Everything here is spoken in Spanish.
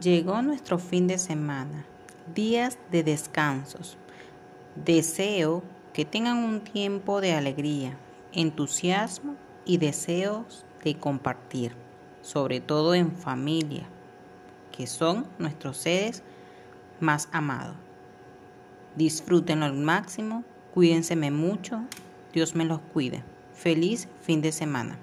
Llegó nuestro fin de semana, días de descansos. Deseo que tengan un tiempo de alegría, entusiasmo y deseos de compartir, sobre todo en familia, que son nuestros seres más amados. Disfrútenlo al máximo, cuídense mucho, Dios me los cuide. Feliz fin de semana.